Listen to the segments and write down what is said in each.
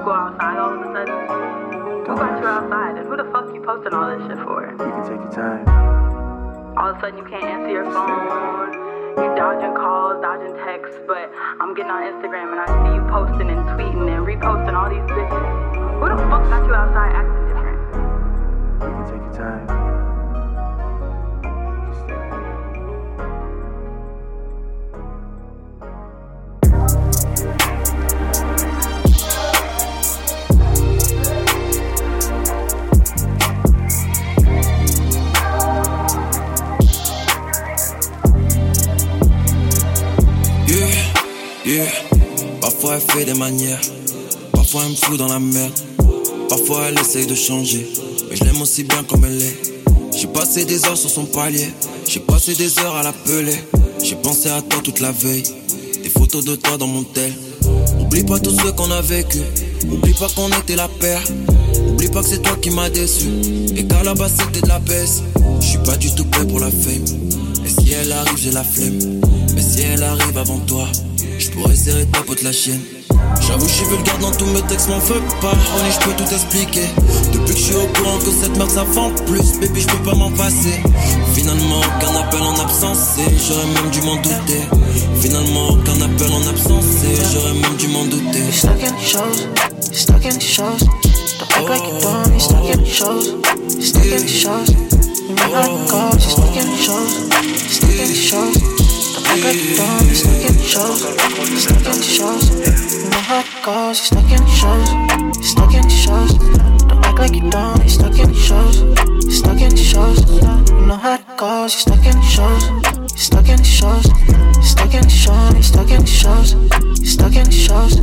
you go outside all of a sudden? Who got you outside? And who the fuck you posting all this shit for? You can take your time. All of a sudden you can't answer your phone. You dodging calls, dodging texts, but I'm getting on Instagram and I see you posting and tweeting and reposting all these bitches. Who the fuck got you outside acting different? You can take your time. Parfois elle fait des manières, parfois elle me fout dans la merde. Parfois elle essaye de changer, mais je l'aime aussi bien comme elle est. J'ai passé des heures sur son palier, j'ai passé des heures à l'appeler. J'ai pensé à toi toute la veille, des photos de toi dans mon tel. Oublie pas tout ce qu'on a vécu, oublie pas qu'on était la paire. Oublie pas que c'est toi qui m'as déçu, et qu'à la base c'était de la baisse. Je suis pas du tout prêt pour la fame, et si elle arrive j'ai la flemme. Mais si elle arrive avant toi, je pourrais serrer ta pote la chienne. J'avoue, je suis vulgaire dans tous mes textes, m'en veux pas. On je peux tout expliquer. Depuis que je suis au courant que cette merde ça plus, baby, je peux pas m'en passer. Finalement, aucun appel en absence, j'aurais même dû m'en douter. Finalement, aucun appel en absence, j'aurais même dû m'en douter. Stuck in shows, stuck in the shows. Don't act like you don't, you're stuck in shows, stuck in shows. You it goes, you're stuck in shows, stuck in shows. Don't, you stuck in shows. You stuck in shows. You know how it goes. You stuck in shows. You stuck in shows. Don't act like you don't. You stuck in shows. You stuck in shows. You know how it goes. You stuck in shows. You stuck in shows. You stuck in shows. You stuck in shows. You stuck in shows.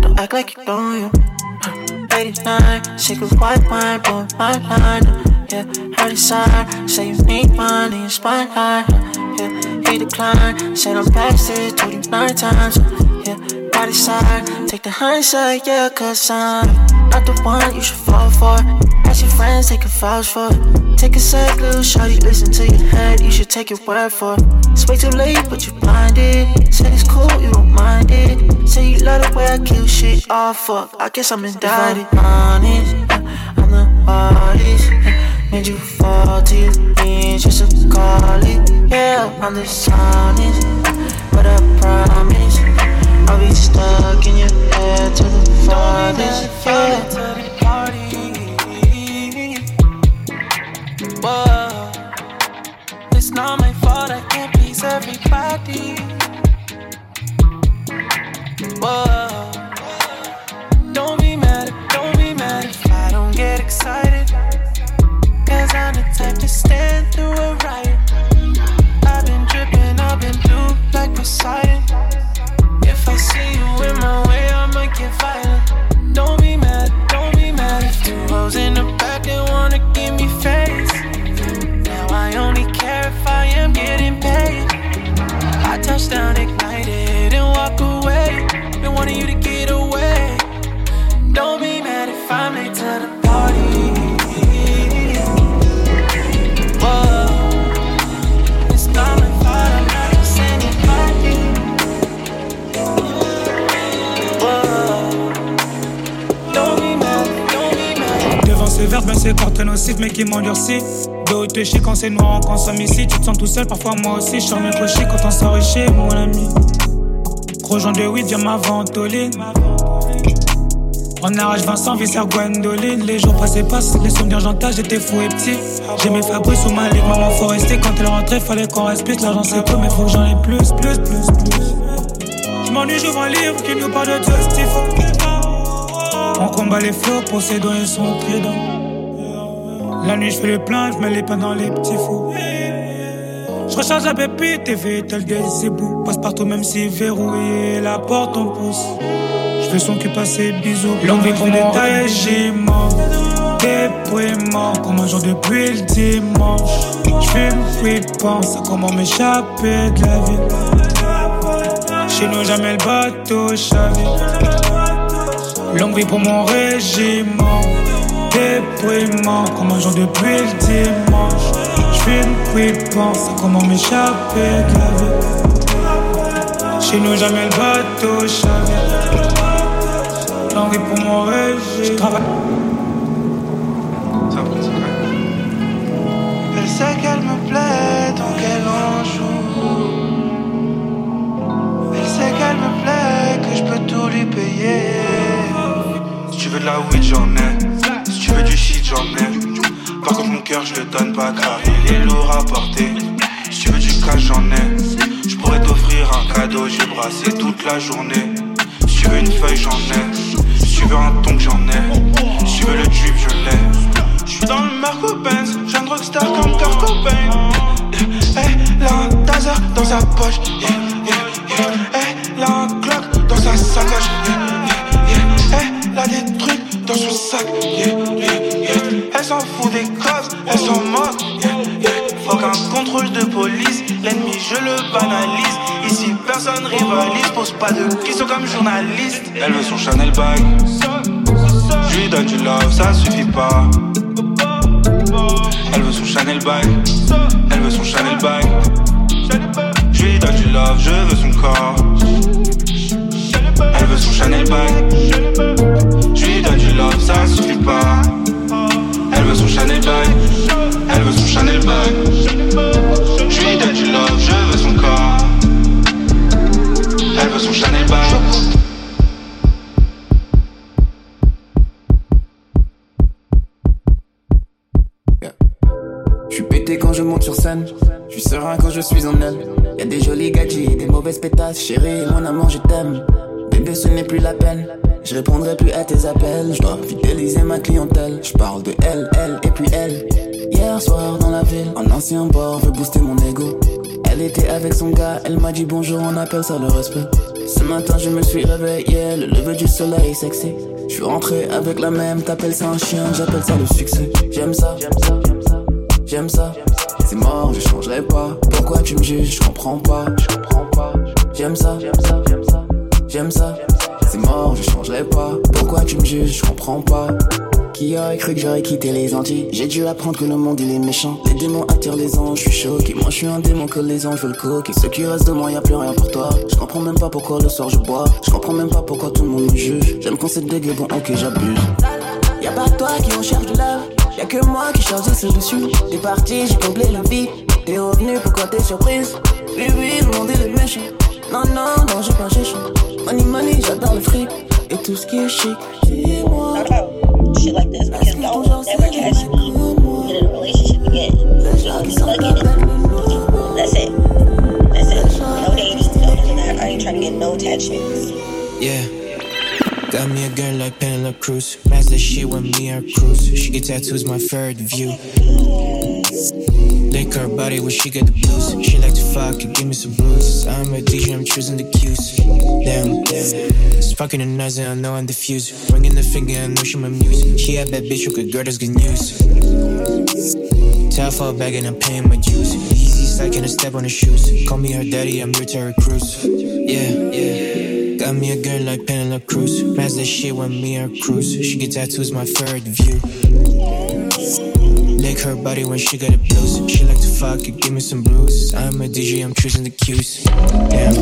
Don't act like you don't. You 89, sick of white wine, blowing my line. Yeah, heard inside, say you need money, and spine high. Yeah he declined. Said I'm told him nine times. Yeah, body side, take the hindsight, yeah, cause I'm not the one you should fall for. Ask your friends, they can vouch for it. Take a sec, little shorty, listen to your head, you should take your word for it. It's way too late, but you blinded. Said it's cool, you don't mind it. Say you love the way I kill shit, oh fuck, I guess I'm indicted. Honest, I'm the hardest. Made you fall to your knees just to call it. Yeah, I'm dishonest, but I promise I'll be stuck in your head to the farthest. Yeah. It's not my fault. I can't please everybody. Whoa, I'm the type to stand through a riot. I've been dripping, I've been blue like Poseidon. If I see you in my way, I'ma get violent. Don't be mad, don't be mad if the hoes in the back they wanna give me face. Now I only care if I am getting paid. I touch down ignited ben c'est corps nocif, mais qui m'endurcit. De te chier quand c'est noir, on consomme ici. Tu te sens tout seul, parfois moi aussi. Je mes crochets quand on sort chez mon ami. Gros de weed, viens ma ventoline. On arrache Vincent, Visser, Gwendoline. Les jours passés passent, les souvenirs j'entends, j'étais fou et petit. J'ai mes Fabrice ou Malik, maman faut rester. Quand elle rentrait, fallait qu'on plus. L'argent c'est tout, mais faut que j'en ai plus, plus, plus, plus. Je m'ennuie, j'ouvre un livre qui nous parle de justice. On combat les flots, possédant et son dans la nuit, je fais le plein, je mets les pains dans les petits fous. Je recharge la pépite et fais tel des. Passe partout, même si verrouillé, la porte on pousse. Je fais son cul passer bisous. L'envie pour mon régiment. Déprimant, comme un jour depuis le dimanche. Je fume, puis pense à comment m'échapper de la vie. Chez nous, jamais le bateau chavire. Longue vie pour mon régiment déprimant Comme un jour depuis le dimanche J'fume puis pense à comment m'échapper de la vie Chez nous jamais le bateau chavire L'envie pour mon Je travaille. Ça prend Elle sait qu'elle me plaît, donc elle en joue. Elle sait qu'elle me plaît, que je peux tout lui payer. Si tu veux de la weed, j'en ai. Veux du shit, j'en ai. Par contre, mon cœur, je le donne pas car il est lourd à porter. Si tu veux du cash, j'en ai. Je pourrais t'offrir un cadeau, j'ai brassé toute la journée. Si tu veux une feuille, j'en ai. Si tu veux un ton, j'en ai. Si tu veux le drip, je l'ai. Je suis dans le Marco Benz, j'ai un rockstar comme Kurt Cobain. Elle a un taser dans sa poche. Yeah, yeah, yeah. Elle a un Glock dans sa sacoche. Elle a des trucs dans son sac. S'en fout des causes, elle s'en moque. Qu'un contrôle de police, l'ennemi je le banalise. Ici personne rivalise, pose pas de questions comme journaliste. Elle veut son Chanel bag. Je lui donne du love, ça suffit pas. Elle veut son Chanel bag. Elle veut son Chanel bag. Je lui donne du love, je veux son corps. Un ancien bord veut booster mon ego. Elle était avec son gars, elle m'a dit bonjour, on appelle ça le respect. Ce matin, je me suis réveillé, le lever du soleil sexy. Je suis rentré avec la même, t'appelles ça un chien, j'appelle ça le succès. J'aime ça, j'aime ça, j'aime ça. C'est mort, je changerai pas. Pourquoi tu me juges, je comprends pas, j'aime ça, j'aime ça. J'aime ça, c'est mort, je changerai pas. Pourquoi tu me juges, je comprends pas. Qui aurait cru que j'aurais quitté les Antilles J'ai dû apprendre que le monde il est méchant. Les démons attirent les anges, je suis choqué. Moi je suis un démon que les anges veulent coquer. Ce qui reste de moi, y a plus rien pour toi. Je comprends même pas pourquoi le soir je bois. Je comprends même pas pourquoi tout le monde me juge. J'aime quand c'est dégueu, bon ok j'abuse. Y'a pas toi qui recherche de love. Y'a que moi qui change de solution. T'es parti, j'ai comblé le vide. T'es revenu, pourquoi t'es surprise? Oui, oui, le monde est méchant. Non, non, non, j'ai pas cherché. Money, money, j'adore le fric. Et tout ce qui est chic. Dis-moi. Shit like this because don't ever catch me in a relationship again. I'll be it. That's it. That's it. No dating, no none that. I ain't trying to get no attachments. Yeah. Got me a girl like Penelope Cruz. That shit with me her cruise. She get tattoos, my third view. Lick her body when she get the blues. She like to fuck and give me some bruises. I'm a DJ, I'm choosing the cues. Damn, damn. Fucking a nice and I know I'm diffused. Ringing the finger, I know she my muse. She a bad bitch could girl, that's good news. Tell for bag and I'm paying my dues. Easy second, a step on the shoes. Call me her daddy, I'm your Terry Crews. Yeah, yeah. Got me a girl like Penelope Cruz. Match that shit with me her cruise. She get tattoos, my favorite view. Lick her body when she got the blues. She like to fuck and give me some bruises. I'm a DJ, I'm choosing the cues. Damn.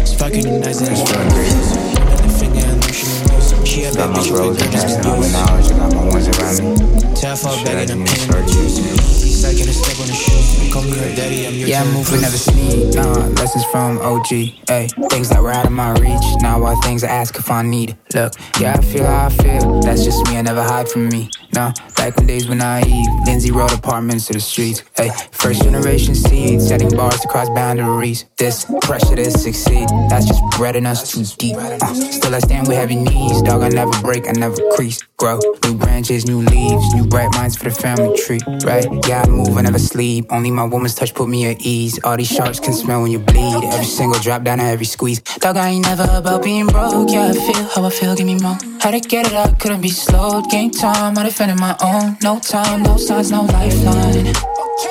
It's fucking the nice and I'm the finger, I she my music. She a bad Got my bitch bros with and passing just out good with news. knowledge. I got my ones around me. Tell for a Shit, I and I'm give me paying my dues. Second, a step on the shoes. Call me her daddy, I'm your Yeah, I move but never speak. Nah, uh, lessons from OG. Hey, things that were out of my reach. Now all things I ask if I need. Look, yeah, I feel how I feel. That's just me. I never hide from me. Nah, back when days were naive. Lindsay road apartments to the streets. Hey, first generation seed, setting bars to cross boundaries. This pressure to succeed. That's just breading us too deep. Uh, still I stand with heavy knees. Dog, I never break, I never crease. Grow new branches, new leaves, new bright minds for the family tree. Right? Yeah, I move, I never sleep. Only my woman's touch put me at ease. All these sharks can smell when you bleed. Every single drop down, every squeeze. Dog, I ain't never about being broke. Yeah, I feel how I feel, give me more. How to get it out, couldn't be slowed. Game time, I defended my own. No time, no signs, no lifeline.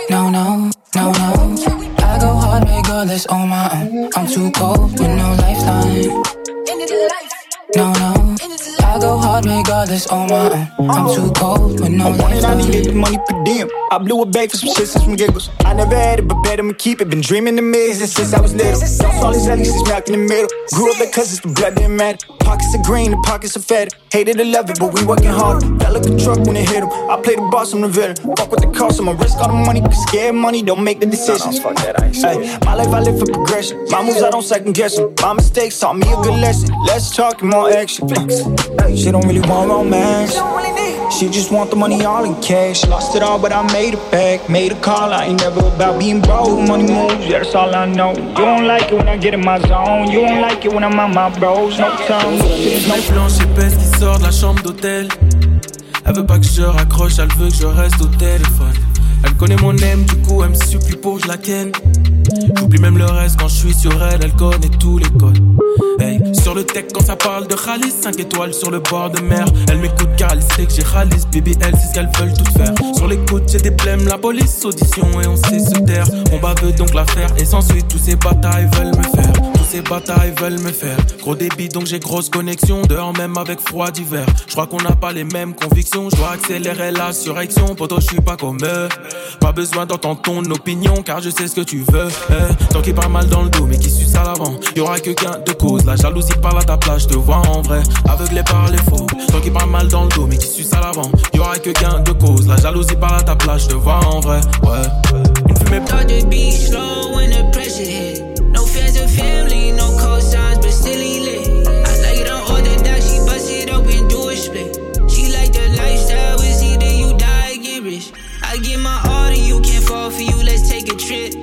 No, no, no, no. I go hard regardless on my own. I'm too cold with no lifeline. No, no. I go hard regardless on my own. I'm too cold with no wanted, I needed the money per diem. I blew a bag for some shit and some giggles. I never had it, but bet I'ma keep it. Been dreaming the millions since I was little. Lost all these alleys, smack in the middle. Grew up like it's the blood didn't matter. Pockets are green, the pockets are fed. Hated to love it, but we working hard. Got look the truck when it hit him. I play the boss, I'm the villain. Fuck with the cost, I'ma risk all the money. Cause scared money don't make the decisions. fuck that, I ain't Ay, my life, I live for progression. My moves, I don't second guess them. My mistakes taught me a good lesson. Less talk and more action. She don't really want romance. She just want the money all in cash. Lost it all, but I made it back. Made a call, I ain't never about being broke. Money moves, yeah, that's all I know. You don't like it when I get in my zone. You don't like it when I'm on my bros. No time, no Blanche épaisse qui sort de la chambre d'hôtel. Elle veut pas que je raccroche, elle veut que je reste au téléphone. Elle connaît mon aime, du coup elle me supplie pour que je la ken. J'oublie même le reste quand je suis sur elle, elle connaît tous les codes. Hey, sur le tech quand ça parle de Khalis, 5 étoiles sur le bord de mer. Elle m'écoute car elle sait que j'ai Khalis, baby elle sait ce qu'elles veulent tout faire. Sur l'écoute j'ai des blèmes, la police, audition et on sait se taire. On va veut donc la faire et sans suite tous ces batailles veulent me faire. Tous ces batailles veulent me faire. Gros débit donc j'ai grosse connexion, dehors même avec froid d'hiver. Je crois qu'on n'a pas les mêmes convictions, je dois accélérer la surrection. Poto je suis pas comme eux. Pas besoin d'entendre ton opinion car je sais ce que tu veux. Eh, tant qu'il parle mal dans le dos mais qui suce à l'avant, y aura que gain de cause. La jalousie parle à ta place, te vois en vrai, aveuglé par les faux. Tant qu'il parle mal dans le dos mais qui suce à l'avant, y aura que gain de cause. La jalousie parle à ta place, te vois en vrai. Ouais. Une fumée Thought to be slow when the pressure hit. No fans or family, no cosigns, but still lit. I like it on orthodox, she bust it open, do a split. She like the lifestyle, it's either you die or get rich. I give my all you, can't fall for you, let's take a trip.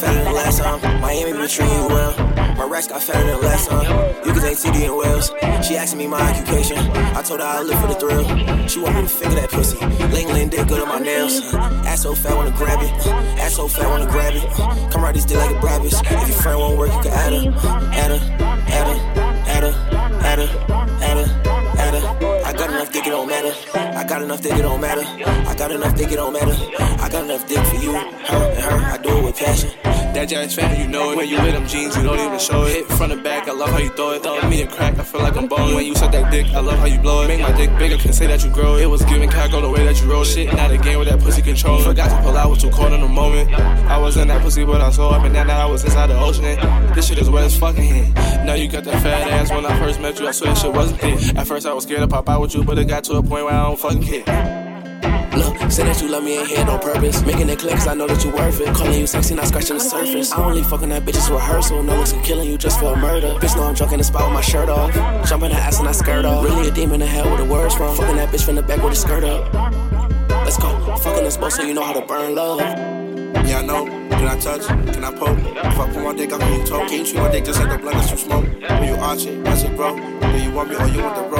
Fatter than last time. Miami been treating you well. My racks got fatter than last time. You can take TD and Wells. She asking me my occupation. I told her I live for the thrill. She want me to finger that pussy. Ling Ling did good on my nails. Ass so fat, wanna grab it. Ass so fat, wanna grab it. Come right this dick like a Brabus. If your friend won't work, you can add her. Add her. Add her. Add her. Add her. Add her. It don't matter. I got enough dick, it don't matter. I got enough dick, it don't matter. I got enough dick for you, her, and her. I do it with passion. That jazz fat, you know it. When you wear them jeans, you don't even show it. Hit front and back, I love how you throw it. Throw me a crack, I feel like I'm bowling. When you suck that dick, I love how you blow it. Make my dick bigger, can say that you grow it. It was giving cago the way that you roll shit. Not a game with that pussy control. Forgot to pull out, was too cold in the moment. I was in that pussy, but I saw up and that I was inside the ocean. This shit is wet as fucking here. Now you got that fat ass. When I first met you, I swear that shit wasn't there. At first I was scared to pop out with you, but it got to a point where I don't fucking care. Look, say that you love me and head on purpose. Making it clear cause I know that you're worth it. Calling you sexy, not scratching the surface. I only fucking that bitch is rehearsal. No at killing you just for a murder. Bitch, know I'm drunk in the spot with my shirt off. Jumping her ass and I skirt off. Really a demon in hell with the words from. Fucking that bitch from the back with a skirt up. Let's go. Fucking this boat so you know how to burn love. Yeah, I know. Can I touch? Can I poke? If I put my dick out on your toe, can you treat my dick just like the blunt that you smoke? When you arch it, that's it, bro. Do you want me or you want the?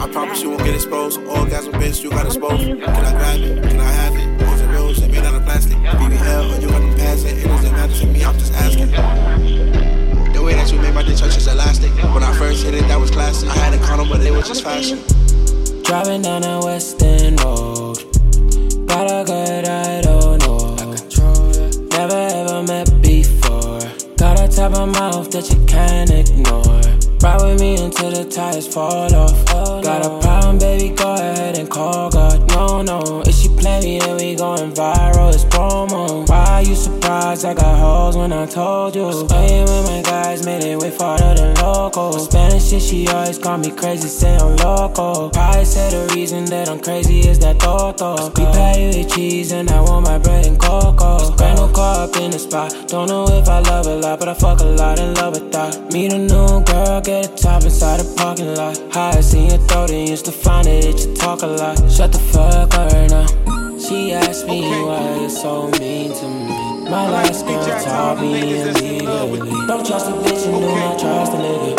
I promise you won't get exposed. Orgasm, bitch, you got exposed. Can I grab it? Can I have it? It made out of plastic. BBL, or you want them pass it? It doesn't matter to me, I'm just asking. Way that you made my dick touch is elastic. When I first hit it, that was classic. I had a condom, but it was just fashion. Driving down a Western Road. Got a good I don't know. Never ever met before. Got a type of mouth that you can't ignore. Ride with me until the tires fall off. Got a problem, baby, go ahead and call God. No, no, she play me, then we going viral. It's promo. Why you surprised? I got hoes when I told you. Playing with my guys made it way farther than local. Spanish shit, she always call me crazy, say I'm local. Probably say the reason that I'm crazy is that toto. We pay with cheese and I want my bread and cocoa. Brand new car up in the spot. Don't know if I love a lot, but I fuck a lot in love with that. Meet a new girl, get a top inside the parking lot. High, seen your throat and used to find it, you talk a lot. Shut the fuck up right now. She asked me why you're so mean to me. My last girl taught me illegally. Don't trust a bitch, you do not trust a nigga.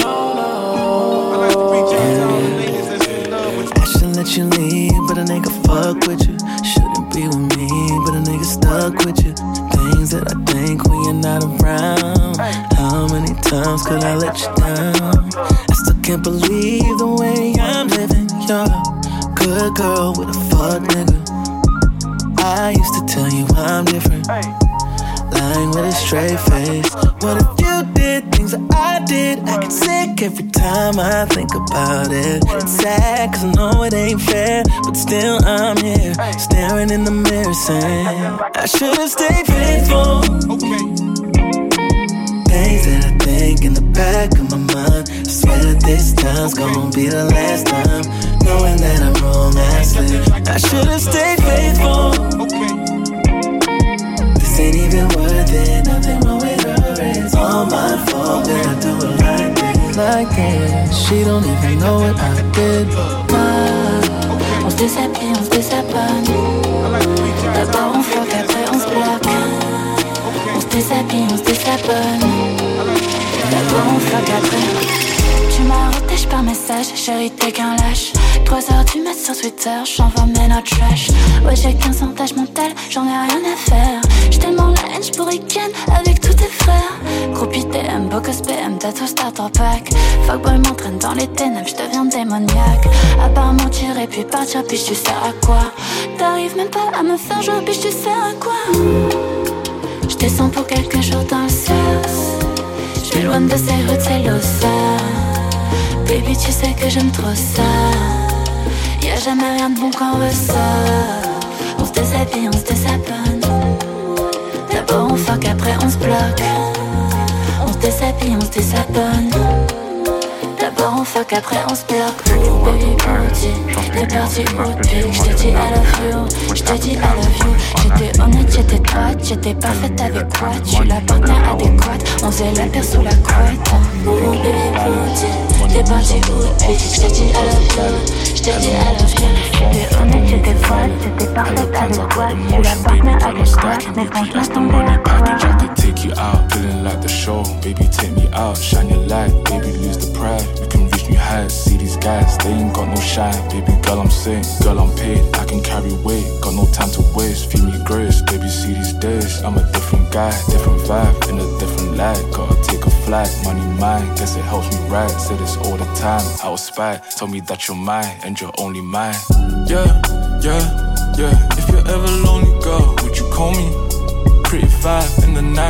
I should let you leave, but a nigga fuck with you. Shouldn't be with me, but a nigga stuck with you. Things that I think when you're not around. How many times could I let you down? I still can't believe the way I'm living. You're a good girl with a fuck nigga. I used to tell you I'm different. Lying with a straight face. What if you did things that I did? I get sick every time I think about it. It's sad cause I know it ain't fair. But still I'm here, staring in the mirror saying, I should've stayed faithful. Things that I think in the back of my mind. I swear that this time's gonna be the last time. Knowing that I'm wrong, I slip. I should've stayed faithful. This ain't even worth it. Nothing wrong with her. It's all my fault that I do it like this. Like this. She don't even know what I did. On se déshabille, on se désabonne. D'abord on déshabille, on se désabonne. D'abord on fuck, après. Tu retèche par message, chérie t'es qu'un lâche. 3 heures du mat sur Twitter, j'envoie mes notes trash. Ouais j'ai 15 ans d'âge mental, j'en ai rien à faire. J'ai tellement la haine, j'pourrais ken avec tous tes frères. Groupie TM, Bocos PM, tattoo starter pack Fuckboy m'entraîne dans les ténèbres, j'deviens démoniaque. À part mentir et puis partir, puis tu sers à quoi? T'arrives même pas à me faire jouer, puis tu sers à quoi? Pour quelques jours dans le sauce J'vais loin de ces rues de Celosa Baby, tu sais que j'aime trop ça. Y'a jamais rien de bon quand on veut ça. On se déshabille, on se désabonne. D'abord on fuck, après on se bloque. On se déshabille, on se désabonne. D'abord on fuck, après on se bloque. Baby, booty, t'es parti où depuis J't'ai dit I love you, j't'ai dit I love you. J'étais honnête, j'étais droite, j'étais parfaite avec quoi Tu la partenaire adéquate, on faisait la paire sous la couette. Baby, booty, t'es parti où depuis J't'ai dit I love you, j't'ai dit I love you. J'étais honnête, j'étais droite, j'étais parfaite avec quoi Tu la partenaire adéquate, mais franchement, That's the money package, I could take you out, feeling like the show. Baby, take me out, shine your light, baby, lose the pride. We can reach new heights, see these guys, they ain't got no shine. Baby, girl, I'm sick, girl, I'm paid, I can carry weight, got no time to waste. Feel me grace, baby, see these days. I'm a different guy, different vibe, in a different light. Gotta take a flight, money mine, guess it helps me ride. Say this all the time, I was spy, tell me that you're mine, and you're only mine. Yeah, yeah, yeah. If you're ever lonely, girl, would you call me? Pretty vibe in the night,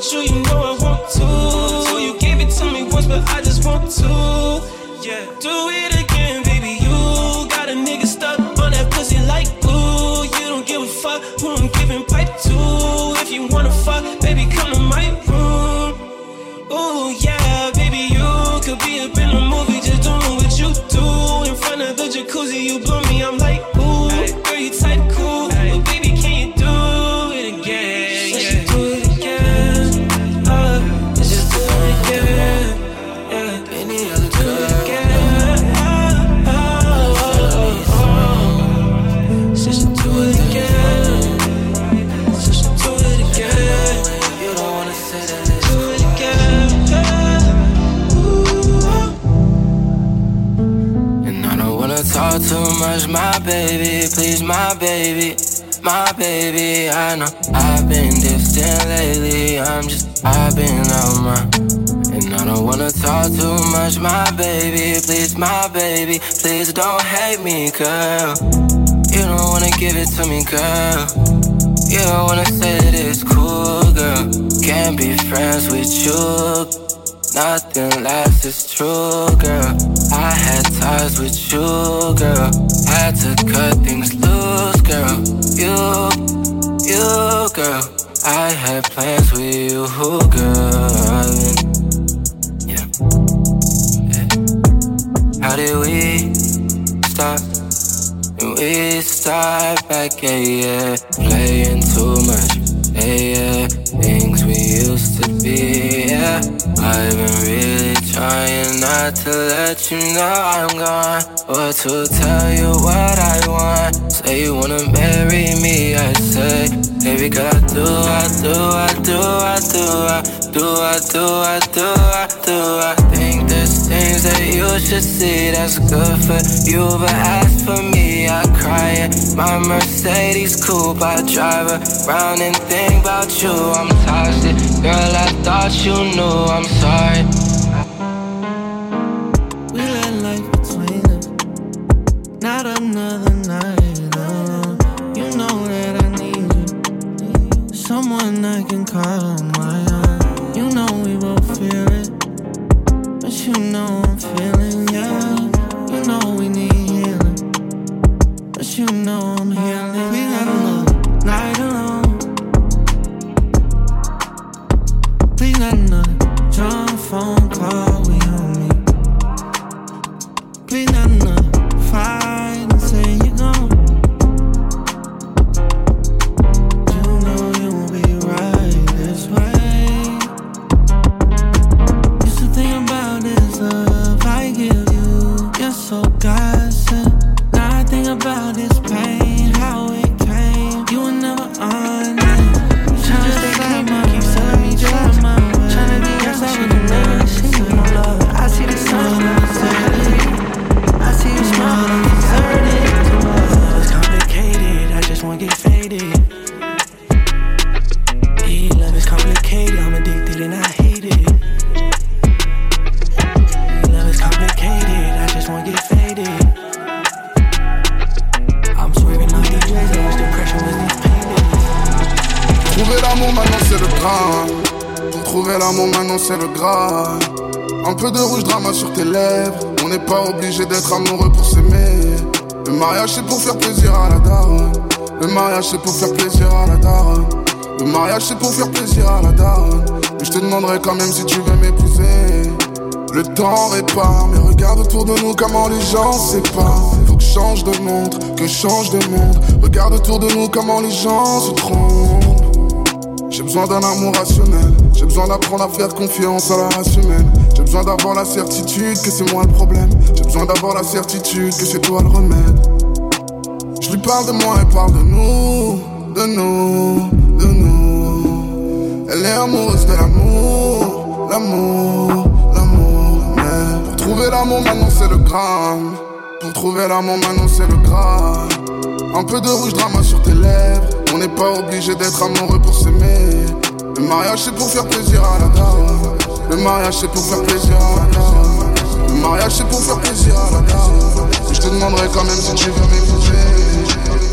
with you, you know I want to. You gave it to me once, but I just want to. Yeah, do it again, baby. You got a nigga stuck on that pussy like glue. You don't give a fuck who I'm giving pipe to. If you wanna fuck, baby, come to my room. Ooh, yeah, baby, you could be up in a movie just doing what you do. In front of the jacuzzi, you blow me, I'm like, much, my baby, please, my baby, my baby. I know I've been distant lately, I'm just, I've been out my. And I don't wanna talk too much, my baby, please, my baby, please don't hate me, girl. You don't wanna give it to me, girl. You don't wanna say that it's cool, girl. Can't be friends with you. Nothing lasts, it's true, girl. I had ties with you, girl. Had to cut things loose, girl. You, you, girl. I had plans with you, girl. Yeah. yeah. How did we start? And we start back, yeah, yeah. Playing too much, yeah, yeah. Things we used to be, yeah. I've been really trying not to let you know I'm gone. Or to tell you what I want. Say you wanna marry me, I say. Baby, girl, I do, I do, I do, I do, I do, I do, I do, I do, I think there's things that you should see that's good for you, but as for me, I cry in my Mercedes coupe. I drive around and think about you. I'm toxic, girl. I thought you knew. I'm sorry. Un peu de rouge drama sur tes lèvres. On n'est pas obligé d'être amoureux pour s'aimer. Le mariage c'est pour faire plaisir à la daronne. Le mariage c'est pour faire plaisir à la daronne. Le mariage c'est pour faire plaisir à la daronne. Mais je te demanderai quand même si tu veux m'épouser. Le temps répare, mais regarde autour de nous comment les gens séparent. Faut que change de monde, que change de monde. Regarde autour de nous comment les gens se trompent. J'ai besoin d'un amour rationnel. Besoin d'apprendre à faire confiance à la race humaine. J'ai besoin d'avoir la certitude que c'est moi le problème. J'ai besoin d'avoir la certitude que c'est toi le remède. Je lui parle de moi, elle parle de nous, de nous, de nous. Elle est amoureuse de l'amour, l'amour, l'amour. Pour trouver l'amour maintenant c'est le gramme. Pour trouver l'amour maintenant c'est le graal. Un peu de rouge drama sur tes lèvres. On n'est pas obligé d'être amoureux pour s'aimer. Le mariage c'est pour faire plaisir à la dame. Le mariage c'est pour faire plaisir à la dame. Le mariage c'est pour faire plaisir à la dame. Et je te demanderai quand même si tu veux m'épouser.